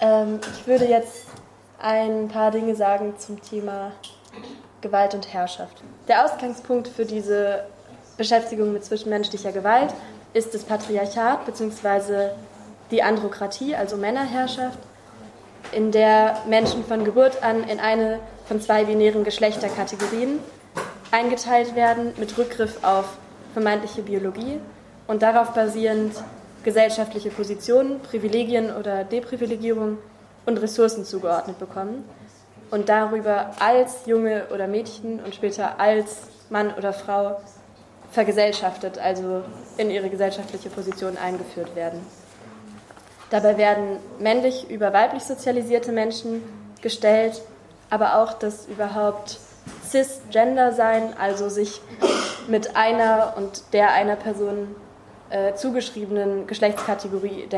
Ähm, ich würde jetzt ein paar Dinge sagen zum Thema Gewalt und Herrschaft. Der Ausgangspunkt für diese Beschäftigung mit zwischenmenschlicher Gewalt ist das Patriarchat bzw. die Androkratie, also Männerherrschaft, in der Menschen von Geburt an in eine von zwei binären Geschlechterkategorien eingeteilt werden, mit Rückgriff auf vermeintliche Biologie und darauf basierend gesellschaftliche Positionen, Privilegien oder Deprivilegierung und Ressourcen zugeordnet bekommen und darüber als Junge oder Mädchen und später als Mann oder Frau vergesellschaftet, also in ihre gesellschaftliche Position eingeführt werden. Dabei werden männlich über weiblich sozialisierte Menschen gestellt, aber auch das überhaupt cisgender sein, also sich mit einer und der einer Person äh, zugeschriebenen Geschlechtskategorie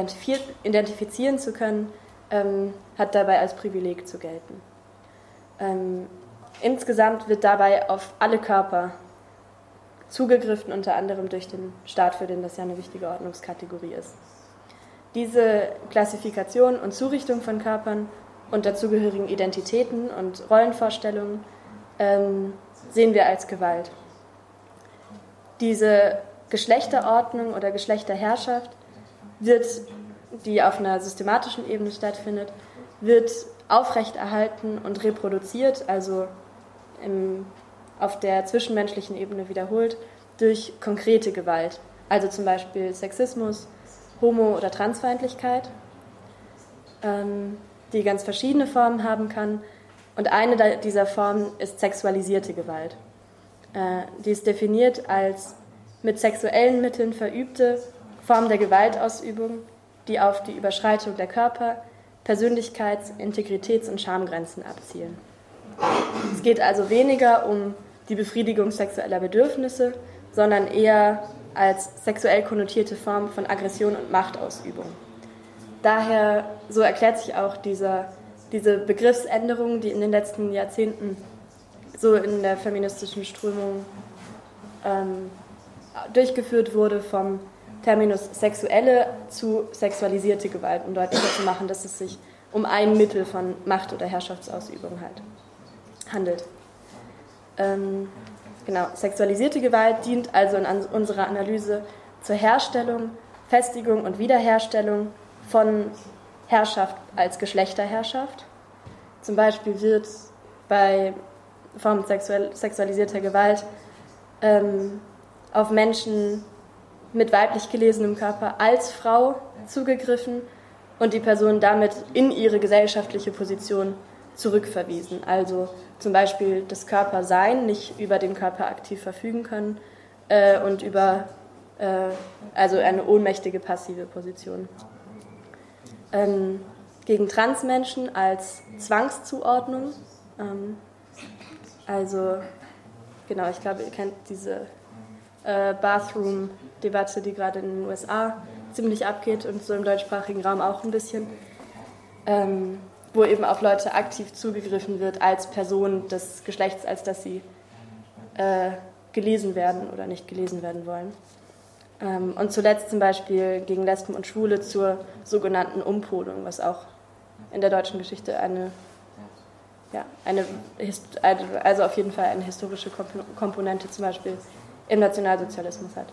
identifizieren zu können, ähm, hat dabei als Privileg zu gelten. Ähm, insgesamt wird dabei auf alle Körper zugegriffen, unter anderem durch den Staat, für den das ja eine wichtige Ordnungskategorie ist. Diese Klassifikation und Zurichtung von Körpern und dazugehörigen Identitäten und Rollenvorstellungen ähm, sehen wir als Gewalt. Diese Geschlechterordnung oder Geschlechterherrschaft wird, die auf einer systematischen Ebene stattfindet, wird aufrechterhalten und reproduziert, also im, auf der zwischenmenschlichen Ebene wiederholt, durch konkrete Gewalt, also zum Beispiel Sexismus, Homo- oder Transfeindlichkeit, ähm, die ganz verschiedene Formen haben kann. Und eine dieser Formen ist sexualisierte Gewalt. Äh, die ist definiert als mit sexuellen Mitteln verübte Form der Gewaltausübung, die auf die Überschreitung der Körper, Persönlichkeits-, Integritäts- und Schamgrenzen abzielen. Es geht also weniger um die Befriedigung sexueller Bedürfnisse, sondern eher als sexuell konnotierte Form von Aggression und Machtausübung. Daher, so erklärt sich auch dieser, diese Begriffsänderung, die in den letzten Jahrzehnten so in der feministischen Strömung ähm, durchgeführt wurde vom Terminus sexuelle zu sexualisierte Gewalt, um deutlicher zu machen, dass es sich um ein Mittel von Macht- oder Herrschaftsausübung halt handelt. Ähm, genau, sexualisierte Gewalt dient also in unserer Analyse zur Herstellung, Festigung und Wiederherstellung von Herrschaft als Geschlechterherrschaft. Zum Beispiel wird bei Formen sexualisierter Gewalt ähm, auf Menschen mit weiblich gelesenem Körper als Frau zugegriffen und die Person damit in ihre gesellschaftliche Position zurückverwiesen. Also zum Beispiel das Körpersein, nicht über den Körper aktiv verfügen können äh, und über äh, also eine ohnmächtige passive Position. Ähm, gegen Transmenschen als Zwangszuordnung. Ähm, also genau, ich glaube, ihr kennt diese äh, Bathroom-Debatte, die gerade in den USA ziemlich abgeht und so im deutschsprachigen Raum auch ein bisschen, ähm, wo eben auf Leute aktiv zugegriffen wird als Person des Geschlechts, als dass sie äh, gelesen werden oder nicht gelesen werden wollen. Ähm, und zuletzt zum Beispiel gegen Lesben und Schwule zur sogenannten Umpolung, was auch in der deutschen Geschichte eine, ja, eine, also auf jeden Fall eine historische Komponente zum Beispiel im Nationalsozialismus hat.